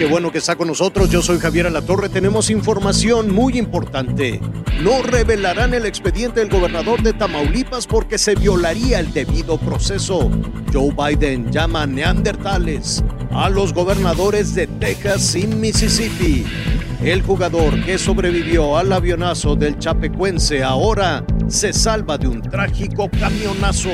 Qué bueno que está con nosotros. Yo soy Javier Alatorre. Tenemos información muy importante. No revelarán el expediente del gobernador de Tamaulipas porque se violaría el debido proceso. Joe Biden llama neandertales a los gobernadores de Texas y Mississippi. El jugador que sobrevivió al avionazo del Chapecuense ahora se salva de un trágico camionazo.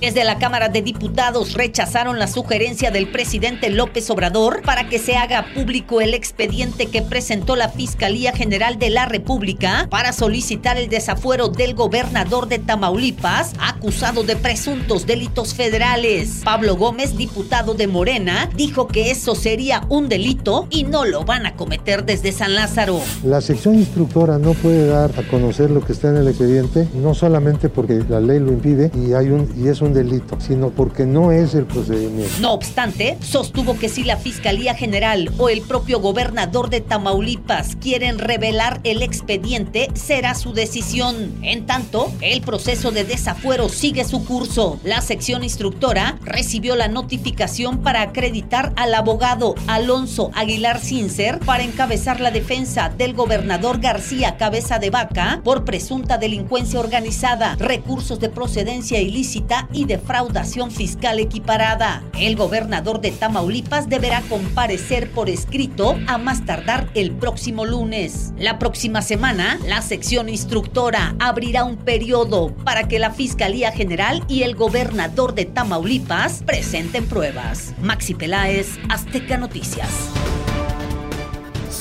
Desde la Cámara de Diputados rechazaron la sugerencia del presidente López Obrador para que se haga público el expediente que presentó la Fiscalía General de la República para solicitar el desafuero del gobernador de Tamaulipas acusado de presuntos delitos federales. Pablo Gómez, diputado de Morena, dijo que eso sería un delito y no lo van a cometer desde San Lázaro. La sección instructora no puede dar a conocer lo que está en el expediente, no solamente porque la ley lo impide y hay un y es un delito, sino porque no es el procedimiento. No obstante, sostuvo que si la Fiscalía General o el propio gobernador de Tamaulipas quieren revelar el expediente, será su decisión. En tanto, el proceso de desafuero sigue su curso. La sección instructora recibió la notificación para acreditar al abogado Alonso Aguilar Cincer para encabezar la defensa del gobernador García Cabeza de Vaca por presunta delincuencia organizada, recursos de procedencia ilícita y defraudación fiscal equiparada. El gobernador de Tamaulipas deberá comparecer por escrito a más tardar el próximo lunes. La próxima semana, la sección instructora abrirá un periodo para que la Fiscalía General y el gobernador de Tamaulipas presenten pruebas. Maxi Peláez, Azteca Noticias.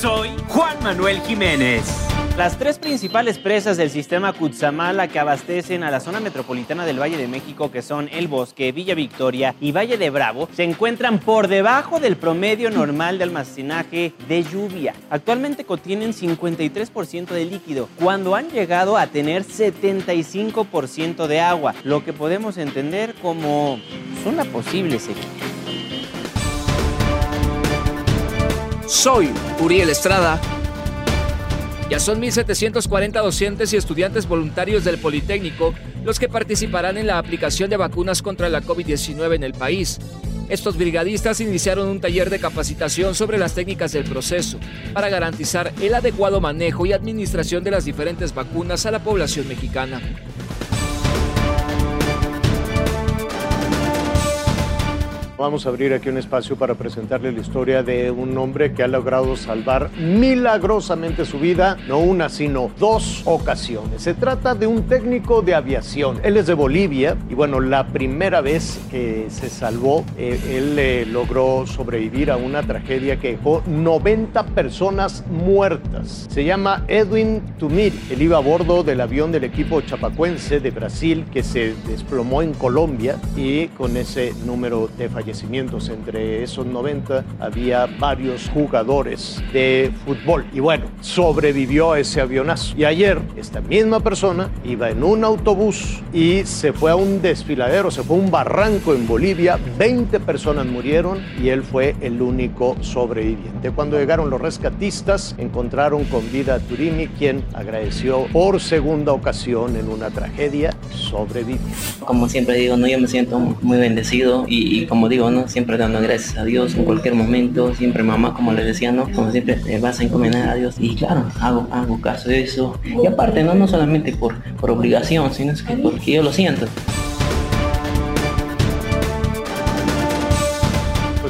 Soy Juan Manuel Jiménez. Las tres principales presas del sistema Cutzamala que abastecen a la zona metropolitana del Valle de México, que son El Bosque, Villa Victoria y Valle de Bravo, se encuentran por debajo del promedio normal de almacenaje de lluvia. Actualmente contienen 53% de líquido, cuando han llegado a tener 75% de agua, lo que podemos entender como una posible sequía. Soy Uriel Estrada. Ya son 1.740 docentes y estudiantes voluntarios del Politécnico los que participarán en la aplicación de vacunas contra la COVID-19 en el país. Estos brigadistas iniciaron un taller de capacitación sobre las técnicas del proceso para garantizar el adecuado manejo y administración de las diferentes vacunas a la población mexicana. Vamos a abrir aquí un espacio para presentarle la historia de un hombre que ha logrado salvar milagrosamente su vida, no una, sino dos ocasiones. Se trata de un técnico de aviación. Él es de Bolivia y bueno, la primera vez que se salvó, eh, él eh, logró sobrevivir a una tragedia que dejó 90 personas muertas. Se llama Edwin Tumiri. Él iba a bordo del avión del equipo chapacuense de Brasil que se desplomó en Colombia y con ese número de fallecimientos entre esos 90 había varios jugadores de fútbol. Y bueno, sobrevivió a ese avionazo. Y ayer, esta misma persona iba en un autobús y se fue a un desfiladero, se fue a un barranco en Bolivia. 20 personas murieron y él fue el único sobreviviente. Cuando llegaron los rescatistas, encontraron con vida a Turini, quien agradeció por segunda ocasión en una tragedia sobrevivió. Como siempre digo, no, yo me siento muy bendecido y, y como digo, Siempre dando gracias a Dios en cualquier momento, siempre mamá, como les decía, ¿no? Como siempre te vas a encomendar a Dios y claro, hago, hago caso de eso. Y aparte, no, no solamente por, por obligación, sino es que porque yo lo siento.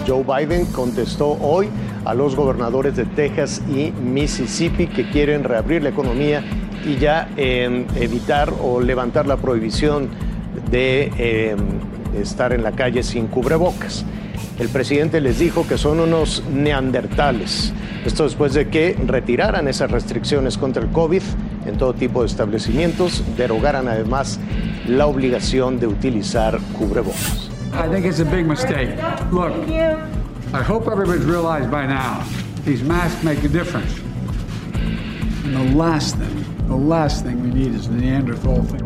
Joe Biden contestó hoy a los gobernadores de Texas y Mississippi que quieren reabrir la economía y ya eh, evitar o levantar la prohibición de eh, estar en la calle sin cubrebocas. El presidente les dijo que son unos neandertales. Esto después de que retiraran esas restricciones contra el COVID en todo tipo de establecimientos, derogaran además la obligación de utilizar cubrebocas. I think it's a big mistake. Look, I hope everybody's realized by now these masks make a difference. And the last thing, the last thing we need is the Neanderthal thing.